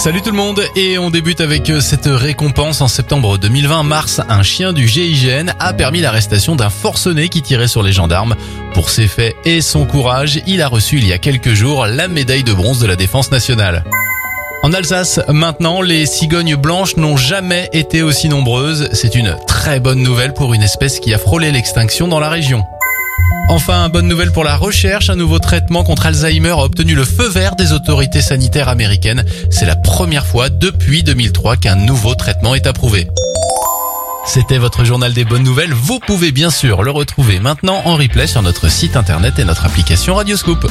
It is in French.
Salut tout le monde et on débute avec euh, cette récompense en septembre 2020 mars. Un chien du GIGN a permis l'arrestation d'un forcené qui tirait sur les gendarmes. Pour ses faits et son courage, il a reçu il y a quelques jours la médaille de bronze de la défense nationale. En Alsace, maintenant, les cigognes blanches n'ont jamais été aussi nombreuses. C'est une très bonne nouvelle pour une espèce qui a frôlé l'extinction dans la région. Enfin, bonne nouvelle pour la recherche, un nouveau traitement contre Alzheimer a obtenu le feu vert des autorités sanitaires américaines. C'est la première fois depuis 2003 qu'un nouveau traitement est approuvé. C'était votre journal des bonnes nouvelles. Vous pouvez bien sûr le retrouver maintenant en replay sur notre site internet et notre application Radioscoop.